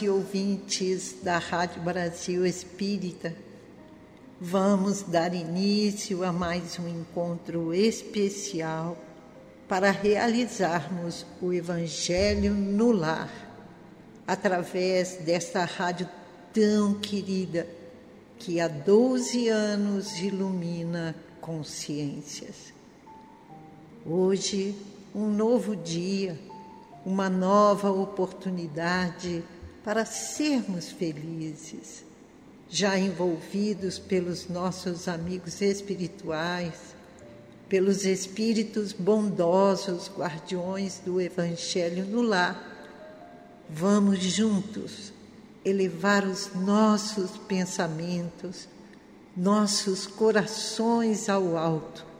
E ouvintes da Rádio Brasil Espírita. Vamos dar início a mais um encontro especial para realizarmos o Evangelho no lar, através desta rádio tão querida que há 12 anos ilumina consciências. Hoje, um novo dia uma nova oportunidade para sermos felizes, já envolvidos pelos nossos amigos espirituais, pelos espíritos bondosos, guardiões do Evangelho no lar. Vamos juntos elevar os nossos pensamentos, nossos corações ao alto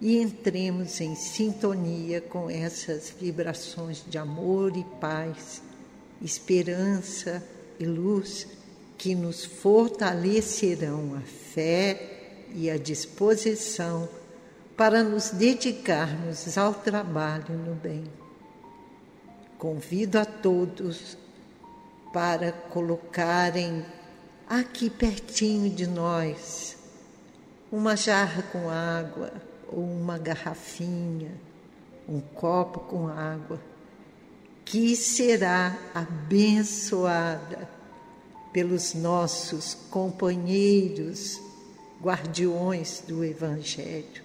e entremos em sintonia com essas vibrações de amor e paz, esperança e luz que nos fortalecerão a fé e a disposição para nos dedicarmos ao trabalho no bem. Convido a todos para colocarem aqui pertinho de nós uma jarra com água ou uma garrafinha, um copo com água, que será abençoada pelos nossos companheiros, guardiões do Evangelho.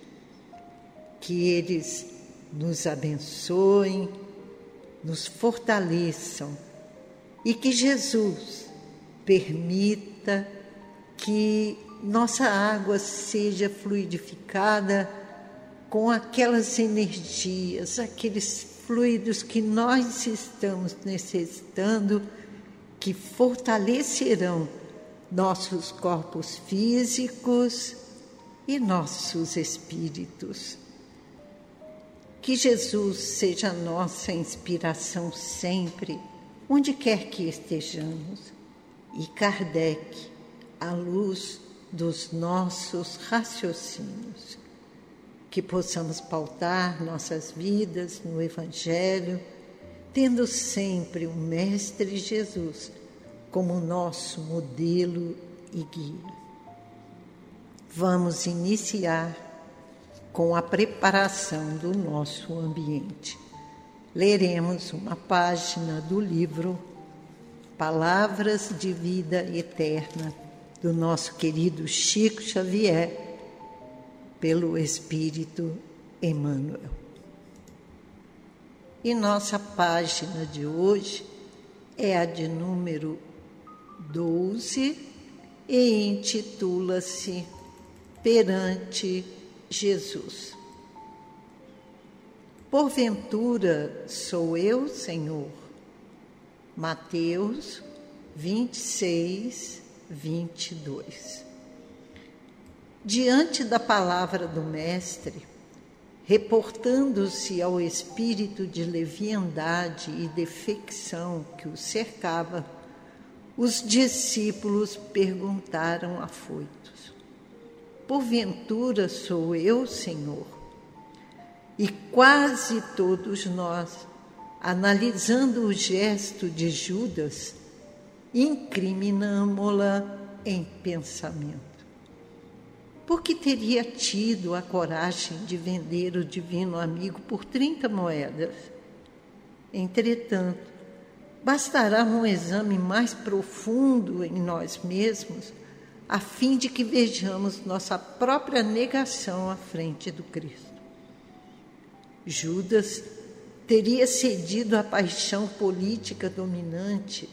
Que eles nos abençoem, nos fortaleçam e que Jesus permita que nossa água seja fluidificada com aquelas energias, aqueles fluidos que nós estamos necessitando, que fortalecerão nossos corpos físicos e nossos espíritos. Que Jesus seja nossa inspiração sempre, onde quer que estejamos, e Kardec, a luz dos nossos raciocínios que possamos pautar nossas vidas no Evangelho, tendo sempre o Mestre Jesus como nosso modelo e guia. Vamos iniciar com a preparação do nosso ambiente. Leremos uma página do livro Palavras de Vida Eterna, do nosso querido Chico Xavier pelo Espírito Emmanuel. E nossa página de hoje é a de número 12 e intitula-se Perante Jesus. Porventura sou eu, Senhor. Mateus 26, 22 diante da palavra do Mestre, reportando-se ao espírito de leviandade e defecção que o cercava, os discípulos perguntaram afoitos: Porventura sou eu, Senhor? E quase todos nós, analisando o gesto de Judas, incriminamo-la em pensamento porque teria tido a coragem de vender o divino amigo por 30 moedas. Entretanto, bastará um exame mais profundo em nós mesmos, a fim de que vejamos nossa própria negação à frente do Cristo. Judas teria cedido à paixão política dominante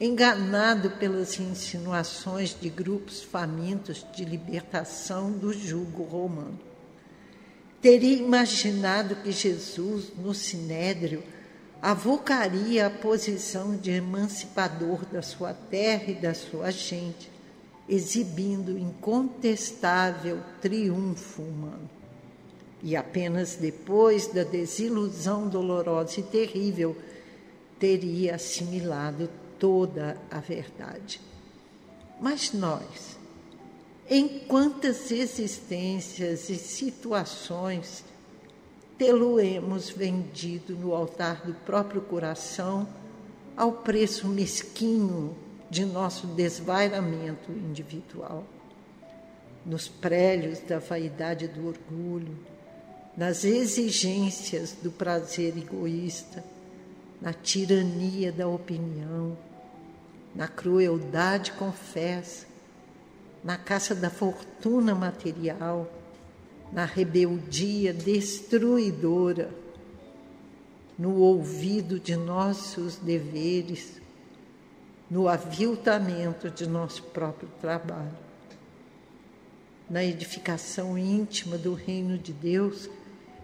enganado pelas insinuações de grupos famintos de libertação do jugo romano. Teria imaginado que Jesus, no sinédrio, avocaria a posição de emancipador da sua terra e da sua gente, exibindo incontestável triunfo humano. E apenas depois da desilusão dolorosa e terrível teria assimilado toda a verdade. Mas nós, em quantas existências e situações tê-lo-emos vendido no altar do próprio coração ao preço mesquinho de nosso desvairamento individual, nos prélios da vaidade e do orgulho, nas exigências do prazer egoísta, na tirania da opinião, na crueldade confessa, na caça da fortuna material, na rebeldia destruidora, no ouvido de nossos deveres, no aviltamento de nosso próprio trabalho, na edificação íntima do reino de Deus,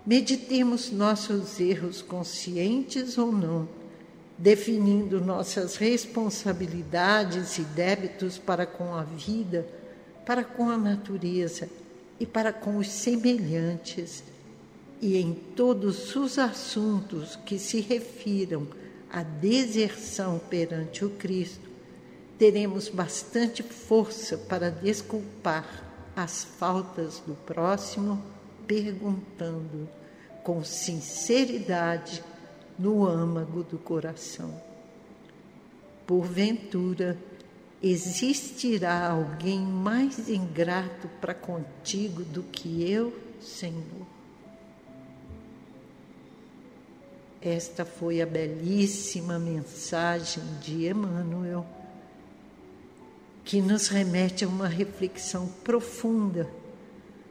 meditemos nossos erros conscientes ou não, definindo nossas responsabilidades e débitos para com a vida, para com a natureza e para com os semelhantes, e em todos os assuntos que se refiram à deserção perante o Cristo, teremos bastante força para desculpar as faltas do próximo, perguntando com sinceridade no âmago do coração: Porventura, Existirá alguém mais ingrato para contigo do que eu, Senhor? Esta foi a belíssima mensagem de Emmanuel, que nos remete a uma reflexão profunda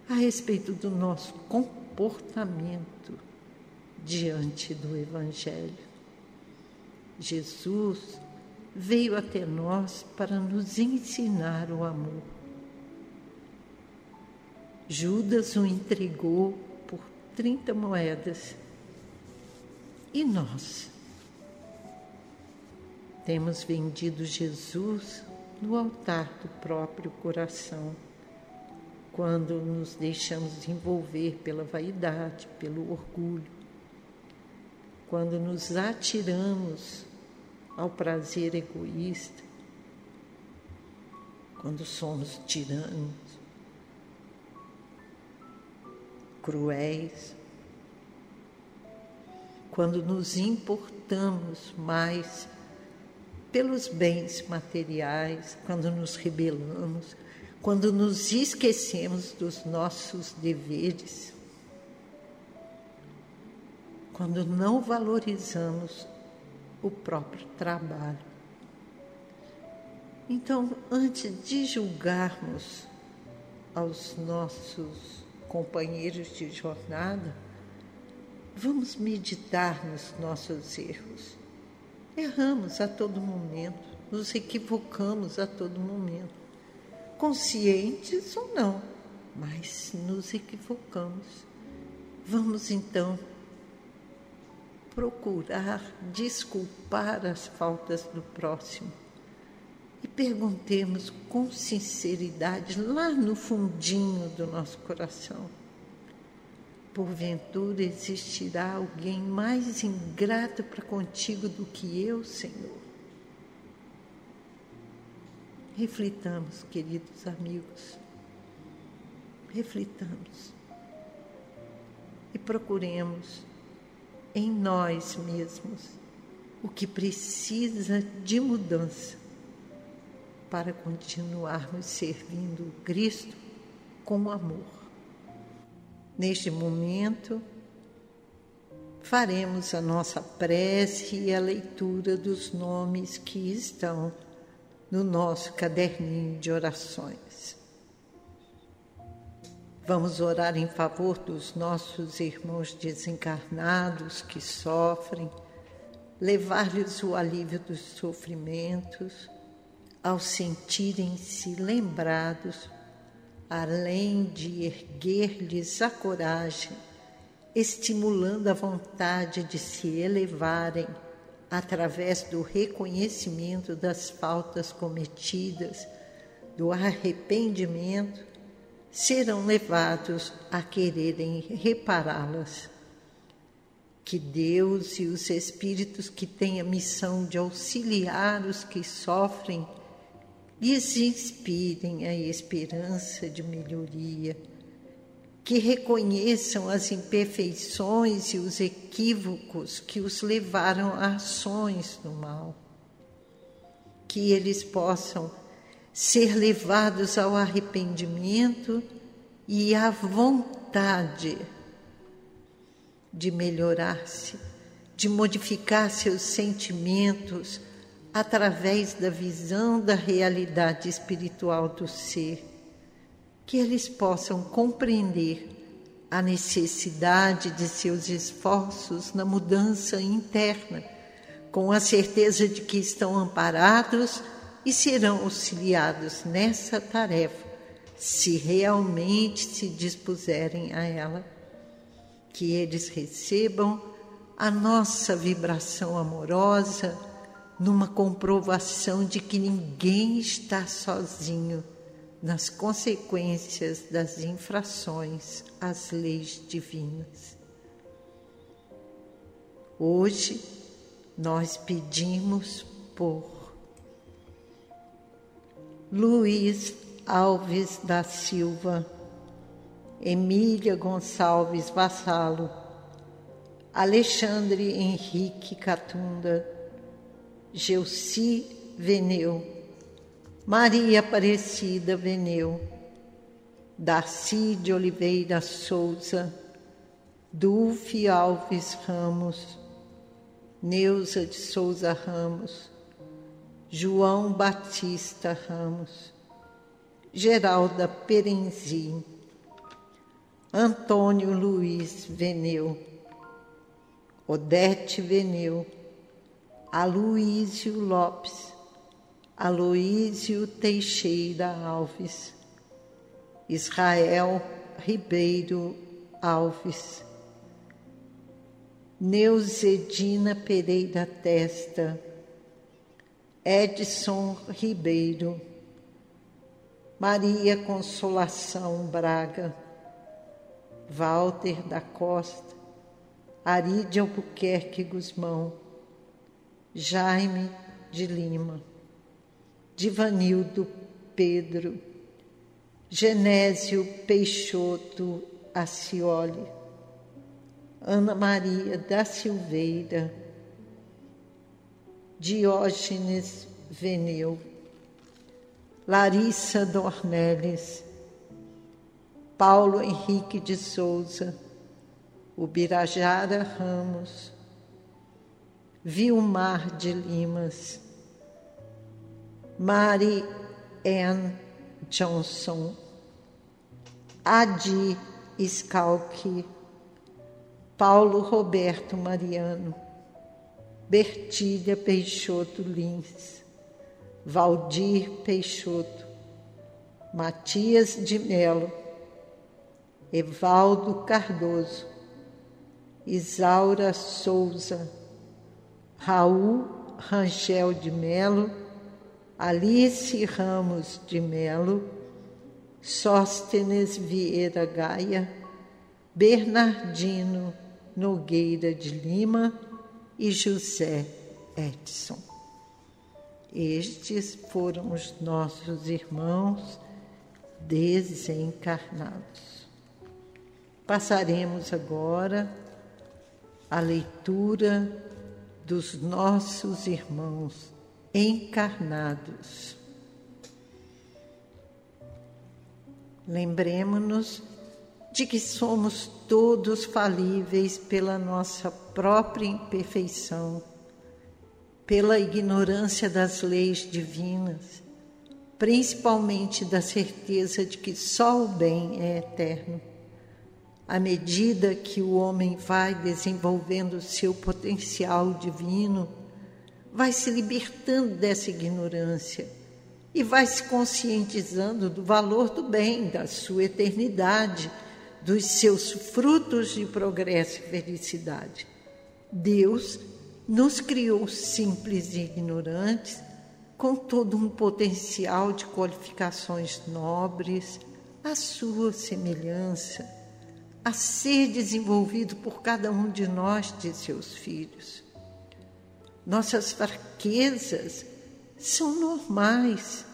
a respeito do nosso comportamento diante do Evangelho. Jesus veio até nós para nos ensinar o amor. Judas o entregou por 30 moedas. E nós? Temos vendido Jesus no altar do próprio coração, quando nos deixamos envolver pela vaidade, pelo orgulho, quando nos atiramos ao prazer egoísta, quando somos tiranos, cruéis, quando nos importamos mais pelos bens materiais, quando nos rebelamos, quando nos esquecemos dos nossos deveres, quando não valorizamos o próprio trabalho. Então, antes de julgarmos aos nossos companheiros de jornada, vamos meditar nos nossos erros. Erramos a todo momento, nos equivocamos a todo momento, conscientes ou não, mas nos equivocamos. Vamos então procurar desculpar as faltas do próximo e perguntemos com sinceridade lá no fundinho do nosso coração: porventura existirá alguém mais ingrato para contigo do que eu, Senhor? Reflitamos, queridos amigos, reflitamos e procuremos em nós mesmos o que precisa de mudança para continuarmos servindo Cristo com amor. Neste momento, faremos a nossa prece e a leitura dos nomes que estão no nosso caderninho de orações. Vamos orar em favor dos nossos irmãos desencarnados que sofrem, levar-lhes o alívio dos sofrimentos, ao sentirem-se lembrados, além de erguer-lhes a coragem, estimulando a vontade de se elevarem através do reconhecimento das faltas cometidas, do arrependimento, serão levados a quererem repará-las. Que Deus e os Espíritos que têm a missão de auxiliar os que sofrem lhes inspirem a esperança de melhoria, que reconheçam as imperfeições e os equívocos que os levaram a ações do mal, que eles possam ser levados ao arrependimento e à vontade de melhorar-se, de modificar seus sentimentos através da visão da realidade espiritual do ser, que eles possam compreender a necessidade de seus esforços na mudança interna, com a certeza de que estão amparados e serão auxiliados nessa tarefa, se realmente se dispuserem a ela. Que eles recebam a nossa vibração amorosa numa comprovação de que ninguém está sozinho nas consequências das infrações às leis divinas. Hoje nós pedimos por Luiz Alves da Silva, Emília Gonçalves Vassalo, Alexandre Henrique Catunda, Geuci Veneu, Maria Aparecida Veneu, Darcy de Oliveira Souza, Dulce Alves Ramos, Neuza de Souza Ramos, João Batista Ramos, Geralda Perenzi, Antônio Luiz Veneu, Odete Veneu, Aloísio Lopes, Aloísio Teixeira Alves, Israel Ribeiro Alves, Neuzedina Pereira Testa, Edson Ribeiro, Maria Consolação Braga, Walter da Costa, Arídia Albuquerque Guzmão, Jaime de Lima, Divanildo Pedro, Genésio Peixoto Acioli, Ana Maria da Silveira, Diógenes Veneu, Larissa Dornelles, Paulo Henrique de Souza, Ubirajara Ramos, Vilmar de Limas, Mary Ann Johnson, Adi Scalchi, Paulo Roberto Mariano, Bertília Peixoto Lins, Valdir Peixoto, Matias de Melo, Evaldo Cardoso, Isaura Souza, Raul Rangel de Melo, Alice Ramos de Melo, Sóstenes Vieira Gaia, Bernardino Nogueira de Lima e José Edson. Estes foram os nossos irmãos desencarnados. Passaremos agora a leitura dos nossos irmãos encarnados. Lembremos-nos de que somos todos falíveis pela nossa própria imperfeição, pela ignorância das leis divinas, principalmente da certeza de que só o bem é eterno à medida que o homem vai desenvolvendo seu potencial divino, vai se libertando dessa ignorância e vai se conscientizando do valor do bem, da sua eternidade, dos seus frutos de progresso e felicidade. Deus nos criou simples e ignorantes, com todo um potencial de qualificações nobres, à sua semelhança, a ser desenvolvido por cada um de nós, de seus filhos. Nossas fraquezas são normais,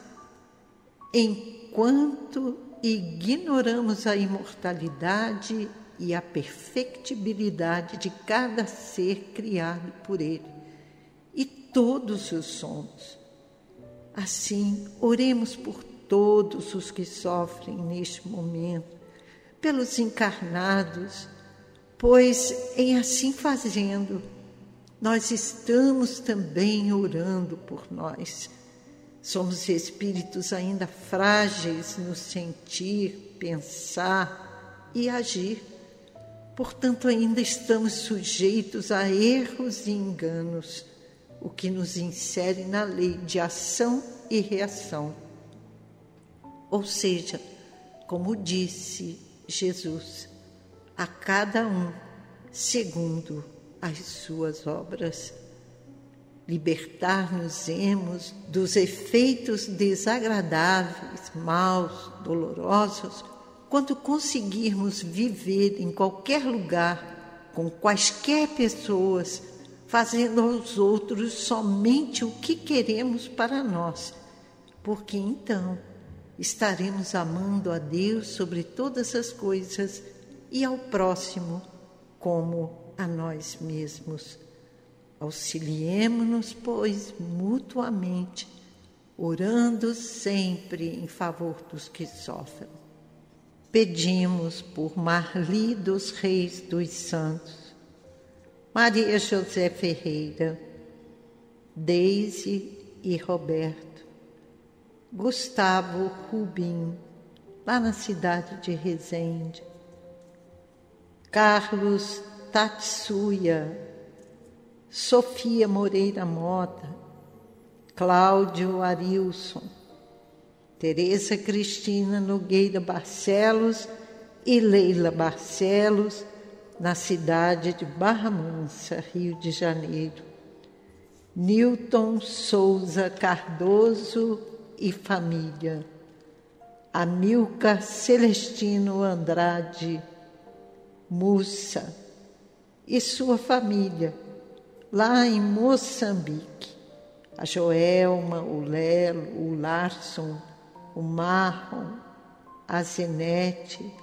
enquanto ignoramos a imortalidade e a perfectibilidade de cada ser criado por Ele e todos os somos. Assim, oremos por todos os que sofrem neste momento, pelos encarnados, pois em assim fazendo, nós estamos também orando por nós. Somos espíritos ainda frágeis no sentir, pensar e agir. Portanto, ainda estamos sujeitos a erros e enganos, o que nos insere na lei de ação e reação. Ou seja, como disse Jesus, a cada um segundo as suas obras. Libertar-nos-emos dos efeitos desagradáveis, maus, dolorosos quando conseguirmos viver em qualquer lugar, com quaisquer pessoas, fazendo aos outros somente o que queremos para nós, porque então estaremos amando a Deus sobre todas as coisas e ao próximo como a nós mesmos. Auxiliemo-nos, pois, mutuamente, orando sempre em favor dos que sofrem. Pedimos por Marli dos Reis dos Santos, Maria José Ferreira, Deise e Roberto, Gustavo Rubim, lá na cidade de Resende, Carlos Tatsuya, Sofia Moreira Mota, Cláudio Arilson, Tereza Cristina Nogueira Barcelos e Leila Barcelos, na cidade de Barra Mansa, Rio de Janeiro. Newton Souza Cardoso e família. Amilcar Celestino Andrade Mussa e sua família, lá em Moçambique. A Joelma, o Lelo, o Larson, o Marron, a Zenete,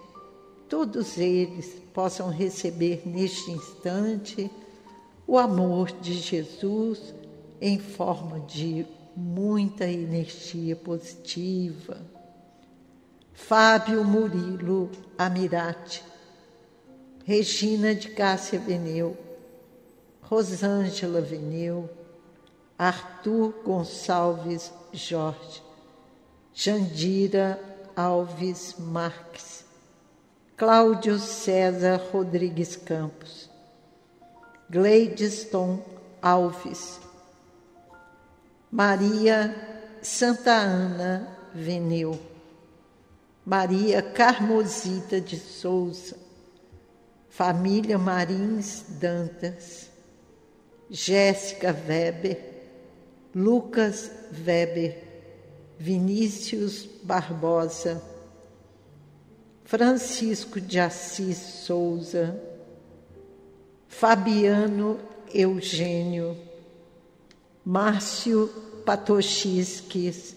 todos eles possam receber neste instante o amor de Jesus em forma de muita energia positiva. Fábio Murilo Amirati, Regina de Cássia Veneu, Rosângela Veneu, Arthur Gonçalves Jorge, Jandira Alves Marques, Cláudio César Rodrigues Campos, Gleideston Alves, Maria Santa Ana Veneu, Maria Carmosita de Souza, Família Marins Dantas, Jéssica Weber, Lucas Weber, Vinícius Barbosa, Francisco de Assis Souza, Fabiano Eugênio, Márcio Patochisques,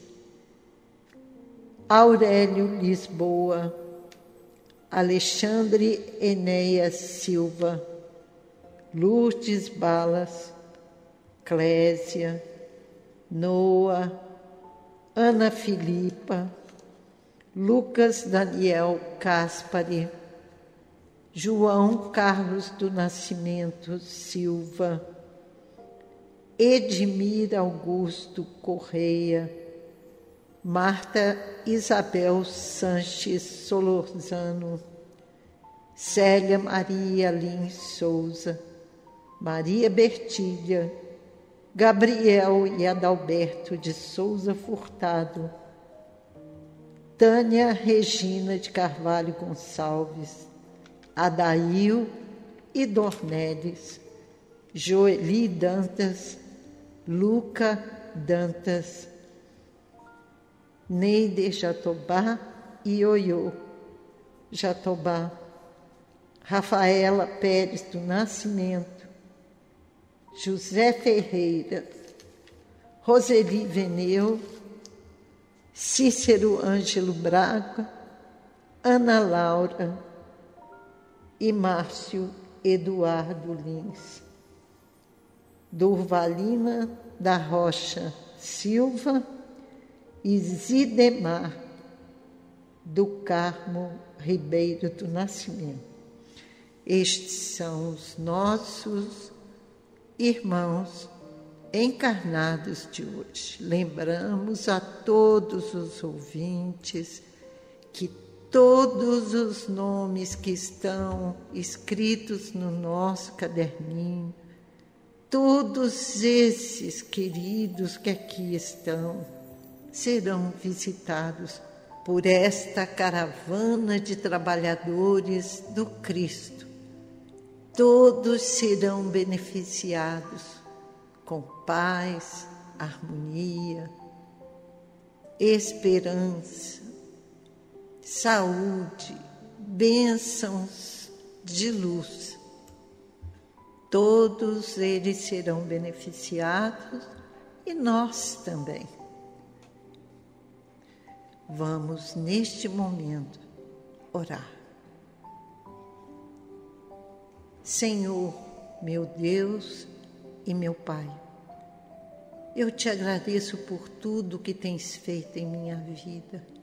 Aurélio Lisboa, Alexandre Enéas Silva, Lourdes Balas, Clésia, Noa, Ana Filipa, Lucas Daniel Caspari, João Carlos do Nascimento Silva, Edmir Augusto Correia, Marta Isabel Sanches Solorzano, Célia Maria Lins Souza, Maria Bertilha, Gabriel e Adalberto de Souza Furtado, Tânia Regina de Carvalho Gonçalves, Adail e Dornelles, Joeli Dantas, Luca Dantas, Neide Jatobá e Ioiô Jatobá, Rafaela Pérez do Nascimento, José Ferreira, Roseli Veneu, Cícero Ângelo Braga, Ana Laura. E Márcio Eduardo Lins. Durvalina da Rocha Silva Zidemar do Carmo Ribeiro do Nascimento. Estes são os nossos irmãos encarnados de hoje. Lembramos a todos os ouvintes que todos os nomes que estão escritos no nosso caderninho, todos esses queridos que aqui estão, serão visitados por esta caravana de trabalhadores do Cristo. Todos serão beneficiados com paz, harmonia, esperança, saúde, bênçãos de luz. Todos eles serão beneficiados e nós também. Vamos, neste momento, orar. Senhor, meu Deus e meu Pai, eu te agradeço por tudo que tens feito em minha vida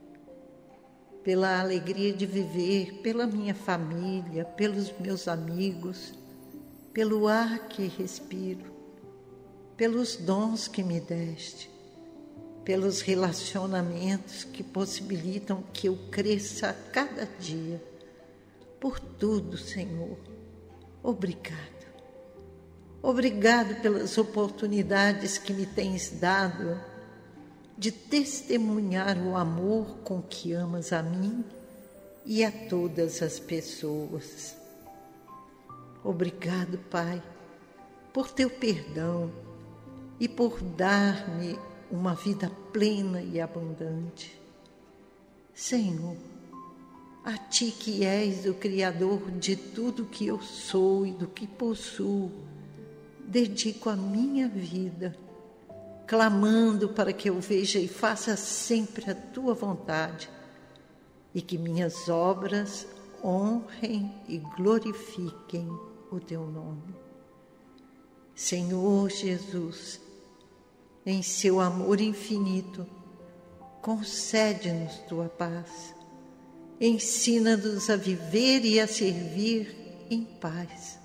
pela alegria de viver, pela minha família, pelos meus amigos, pelo ar que respiro, pelos dons que me deste, pelos relacionamentos que possibilitam que eu cresça a cada dia. Por tudo, Senhor. Obrigado. Obrigado pelas oportunidades que me tens dado de testemunhar o amor com que amas a mim e a todas as pessoas. Obrigado, Pai, por teu perdão e por dar-me uma vida plena e abundante. Senhor, a Ti que és o Criador de tudo que eu sou e do que possuo, dedico a minha vida clamando para que eu veja e faça sempre a tua vontade e que minhas obras honrem e glorifiquem o teu nome. Senhor Jesus, em seu amor infinito, concede-nos tua paz. Ensina-nos a viver e a servir em paz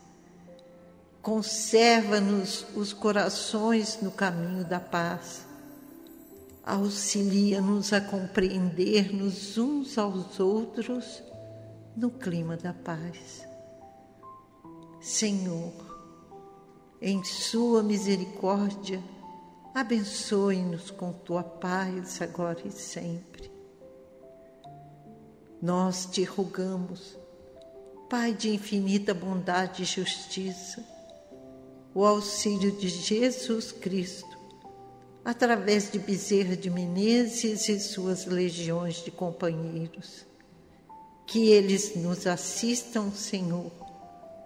Conserva-nos os corações no caminho da paz. Auxilia-nos a compreender-nos uns aos outros no clima da paz. Senhor, em Sua misericórdia, abençoe-nos com Tua paz agora e sempre. Nós te rogamos, Pai de infinita bondade e justiça, o auxílio de Jesus Cristo, através de Bezerra de Menezes e suas legiões de companheiros. Que eles nos assistam, Senhor,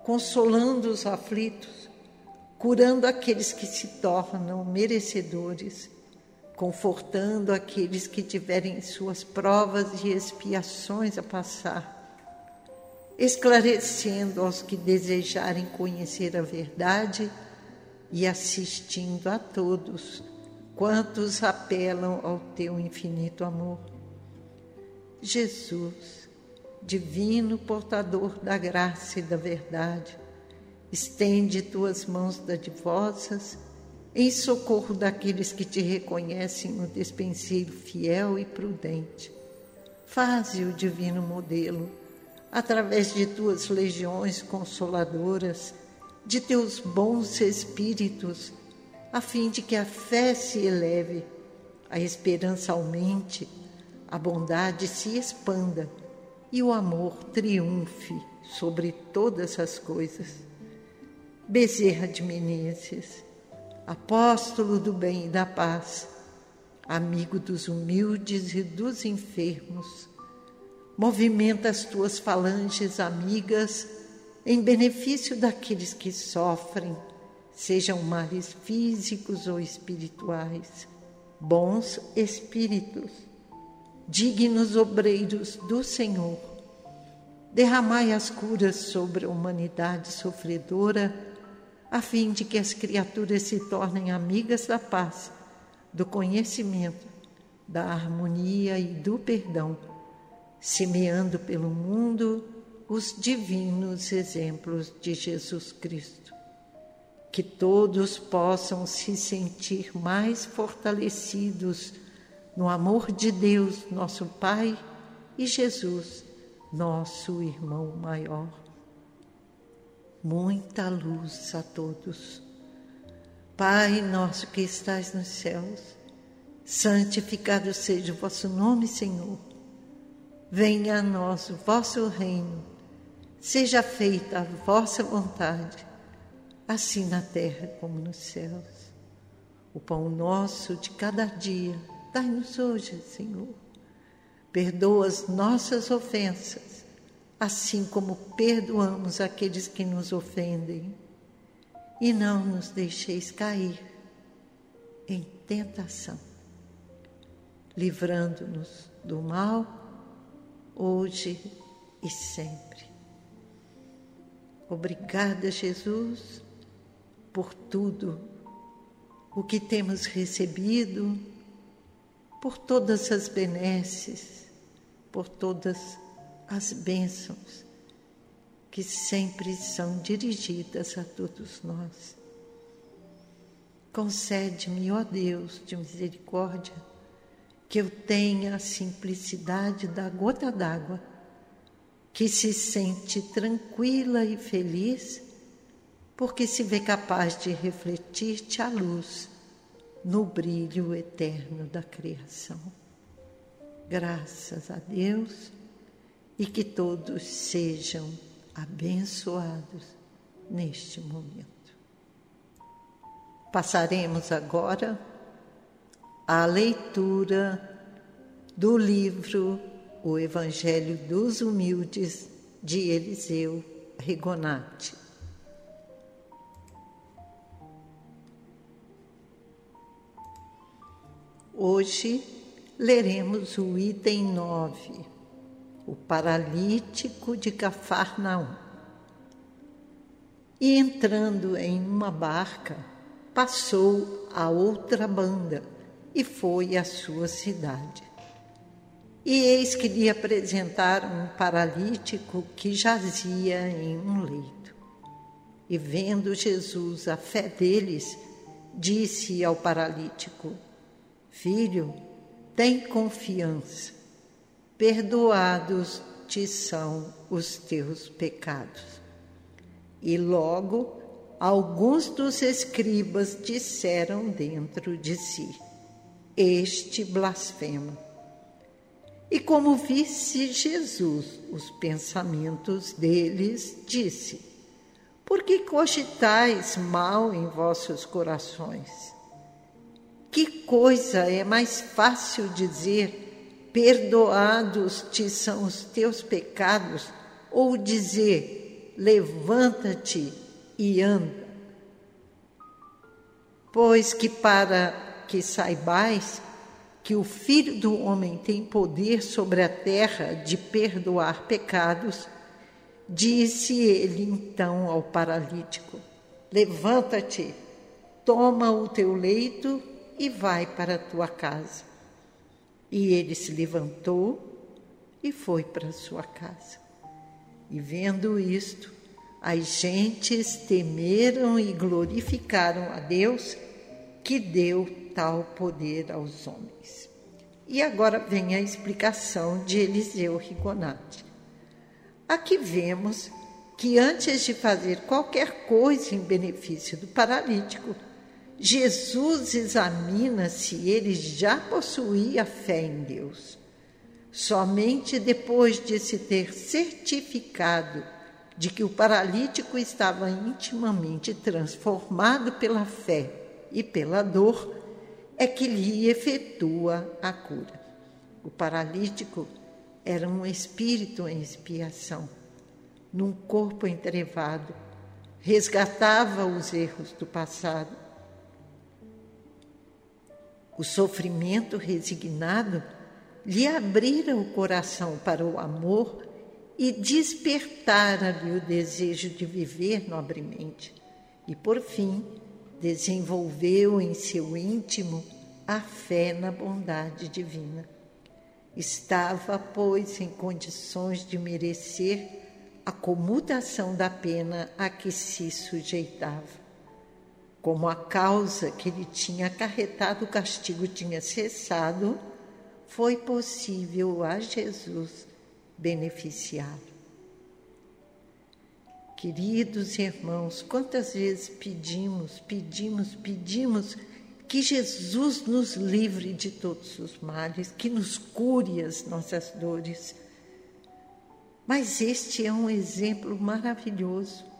consolando os aflitos, curando aqueles que se tornam merecedores, confortando aqueles que tiverem suas provas e expiações a passar esclarecendo aos que desejarem conhecer a verdade e assistindo a todos quantos apelam ao teu infinito amor. Jesus, divino portador da graça e da verdade, estende tuas mãos dadivosas em socorro daqueles que te reconhecem no despenseiro fiel e prudente. Faze o divino modelo através de tuas legiões consoladoras, de teus bons espíritos, a fim de que a fé se eleve, a esperança aumente, a bondade se expanda e o amor triunfe sobre todas as coisas. Bezerra de Menezes, apóstolo do bem e da paz, amigo dos humildes e dos enfermos, movimenta as tuas falanges amigas em benefício daqueles que sofrem, sejam males físicos ou espirituais, bons espíritos, dignos obreiros do Senhor. Derramai as curas sobre a humanidade sofredora, a fim de que as criaturas se tornem amigas da paz, do conhecimento, da harmonia e do perdão, semeando pelo mundo os divinos exemplos de Jesus Cristo. Que todos possam se sentir mais fortalecidos no amor de Deus, nosso Pai, e Jesus, nosso irmão maior. Muita luz a todos. Pai nosso que estás nos céus, santificado seja o vosso nome, Senhor. Venha a nós o vosso reino Seja feita a vossa vontade, assim na terra como nos céus. O pão nosso de cada dia, dai-nos hoje, Senhor. Perdoa as nossas ofensas, assim como perdoamos aqueles que nos ofendem. E não nos deixeis cair em tentação, livrando-nos do mal, hoje e sempre. Obrigada, Jesus, por tudo o que temos recebido, por todas as benesses, por todas as bênçãos que sempre são dirigidas a todos nós. Concede-me, ó Deus de misericórdia, que eu tenha a simplicidade da gota d'água que se sente tranquila e feliz porque se vê capaz de refletir-te a luz no brilho eterno da criação. Graças a Deus e que todos sejam abençoados neste momento. Passaremos agora à leitura do livro o Evangelho dos Humildes de Eliseu Rigonati. Hoje leremos o item 9, o paralítico de Cafarnaum. E entrando em uma barca, passou a outra banda e foi à sua cidade. E eis que lhe apresentaram um paralítico que jazia em um leito. E vendo Jesus a fé deles, disse ao paralítico: Filho, tem confiança, perdoados te são os teus pecados. E logo alguns dos escribas disseram dentro de si: Este blasfema. E como visse Jesus os pensamentos deles, disse: Por que cogitais mal em vossos corações? Que coisa é mais fácil dizer: Perdoados te são os teus pecados, ou dizer: Levanta-te e anda? Pois que para que saibais que o Filho do Homem tem poder sobre a terra de perdoar pecados, disse ele então ao paralítico: Levanta-te, toma o teu leito e vai para a tua casa. E ele se levantou e foi para sua casa. E vendo isto, as gentes temeram e glorificaram a Deus que deu tal poder aos homens. E agora vem a explicação de Eliseu Rigonati. Aqui vemos que antes de fazer qualquer coisa em benefício do paralítico, Jesus examina se ele já possuía fé em Deus. Somente depois de se ter certificado de que o paralítico estava intimamente transformado pela fé e pela dor, é que lhe efetua a cura. O paralítico era um espírito em expiação, num corpo entrevado, resgatava os erros do passado. O sofrimento resignado lhe abrira o coração para o amor e despertara-lhe o desejo de viver nobremente. E, por fim, desenvolveu em seu íntimo a fé na bondade divina. Estava, pois, em condições de merecer a comutação da pena a que se sujeitava. Como a causa que lhe tinha acarretado o castigo tinha cessado, foi possível a Jesus beneficiá-lo. Queridos irmãos, quantas vezes pedimos, pedimos, pedimos que Jesus nos livre de todos os males, que nos cure as nossas dores. Mas este é um exemplo maravilhoso.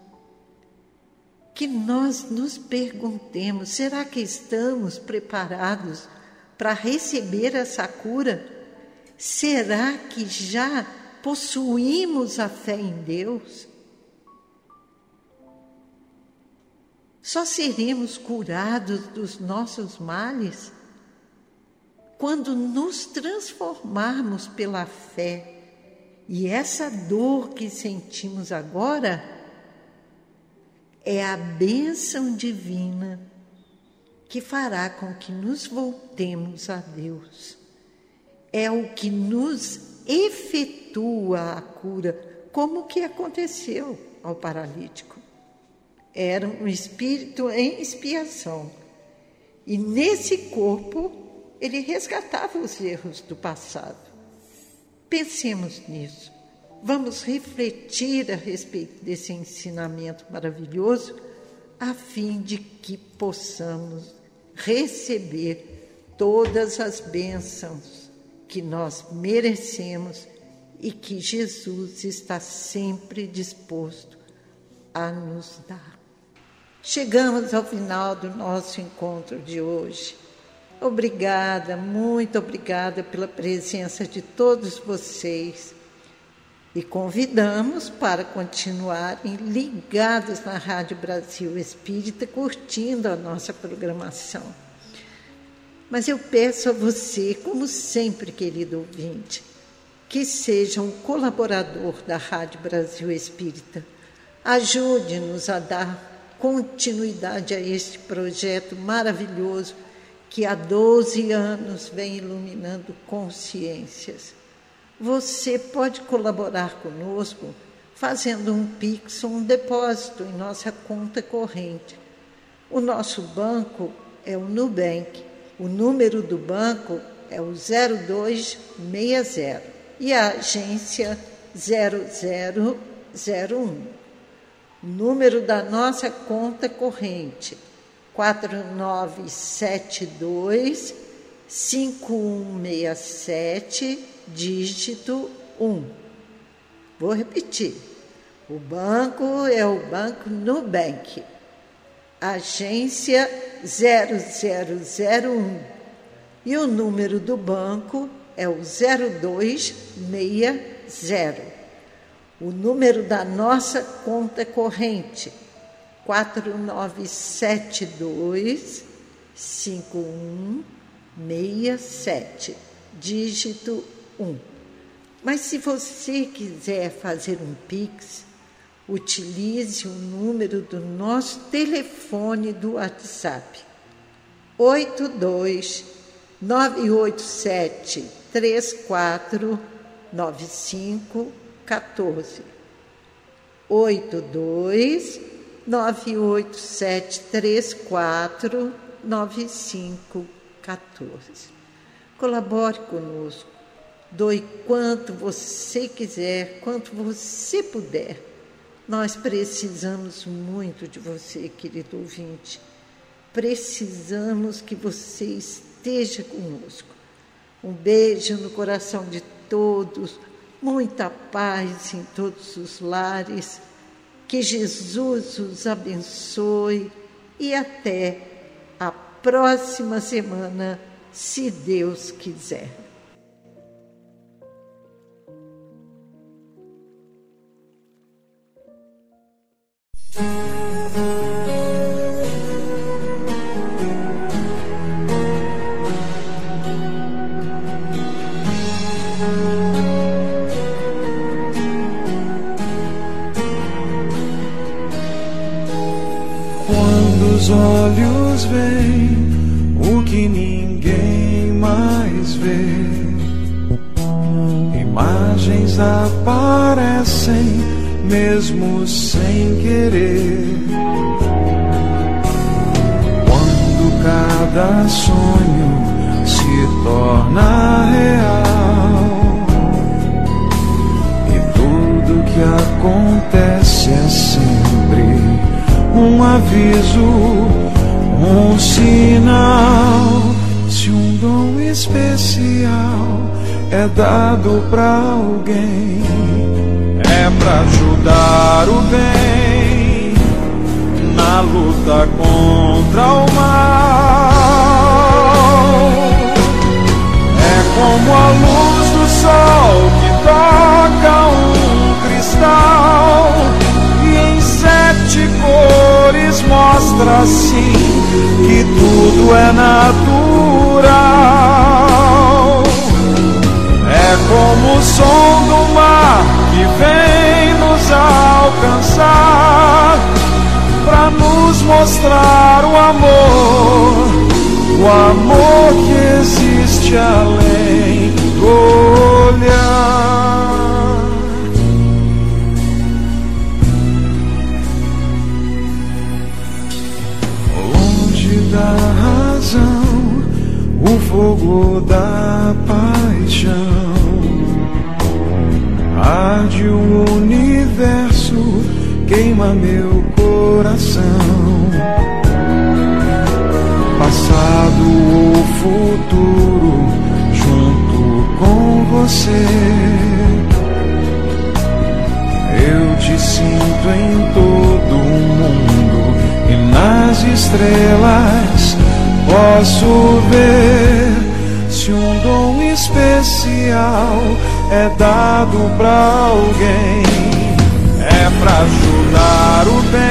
Que nós nos perguntemos: será que estamos preparados para receber essa cura? Será que já possuímos a fé em Deus? Só seremos curados dos nossos males quando nos transformarmos pela fé. E essa dor que sentimos agora é a bênção divina que fará com que nos voltemos a Deus. É o que nos efetua a cura, como que aconteceu ao paralítico. Era um espírito em expiação. E nesse corpo ele resgatava os erros do passado. Pensemos nisso. Vamos refletir a respeito desse ensinamento maravilhoso, a fim de que possamos receber todas as bênçãos que nós merecemos e que Jesus está sempre disposto a nos dar. Chegamos ao final do nosso encontro de hoje. Obrigada, muito obrigada pela presença de todos vocês e convidamos para continuarem ligados na Rádio Brasil Espírita, curtindo a nossa programação. Mas eu peço a você, como sempre, querido ouvinte, que seja um colaborador da Rádio Brasil Espírita. Ajude-nos a dar continuidade a este projeto maravilhoso que há 12 anos vem iluminando consciências. Você pode colaborar conosco fazendo um Pix ou um depósito em nossa conta corrente. O nosso banco é o Nubank. O número do banco é o 0260 e a agência 0001. O número da nossa conta corrente 4972 5167 dígito 1. Vou repetir. O banco é o Banco Nubank, agência 0001. E o número do banco é o 0260. O número da nossa conta corrente 4972 5167, dígito 1. Mas se você quiser fazer um Pix, utilize o número do nosso telefone do WhatsApp. 82 987 34 95 14. 82 987 34 95 14. Colabore conosco, doe quanto você quiser, quanto você puder. Nós precisamos muito de você, querido ouvinte. Precisamos que você esteja conosco. Um beijo no coração de todos, muita paz em todos os lares, que Jesus os abençoe e até a próxima semana, se Deus quiser. Quando cada sonho se torna real e tudo que acontece é sempre um aviso, um sinal. Se um dom especial é dado para alguém, é para ajudar o bem na luta contra o mal. Como a luz do sol que toca um cristal e em sete cores mostra assim que tudo é natural. É como o som do mar que vem nos alcançar para nos mostrar o amor, o amor que existe além do olhar. Longe da razão, o fogo da paixão arde o universo, queima meu coração. Futuro, junto com você. Eu te sinto em todo o mundo e nas estrelas posso ver se um dom especial é dado pra alguém, é pra ajudar o bem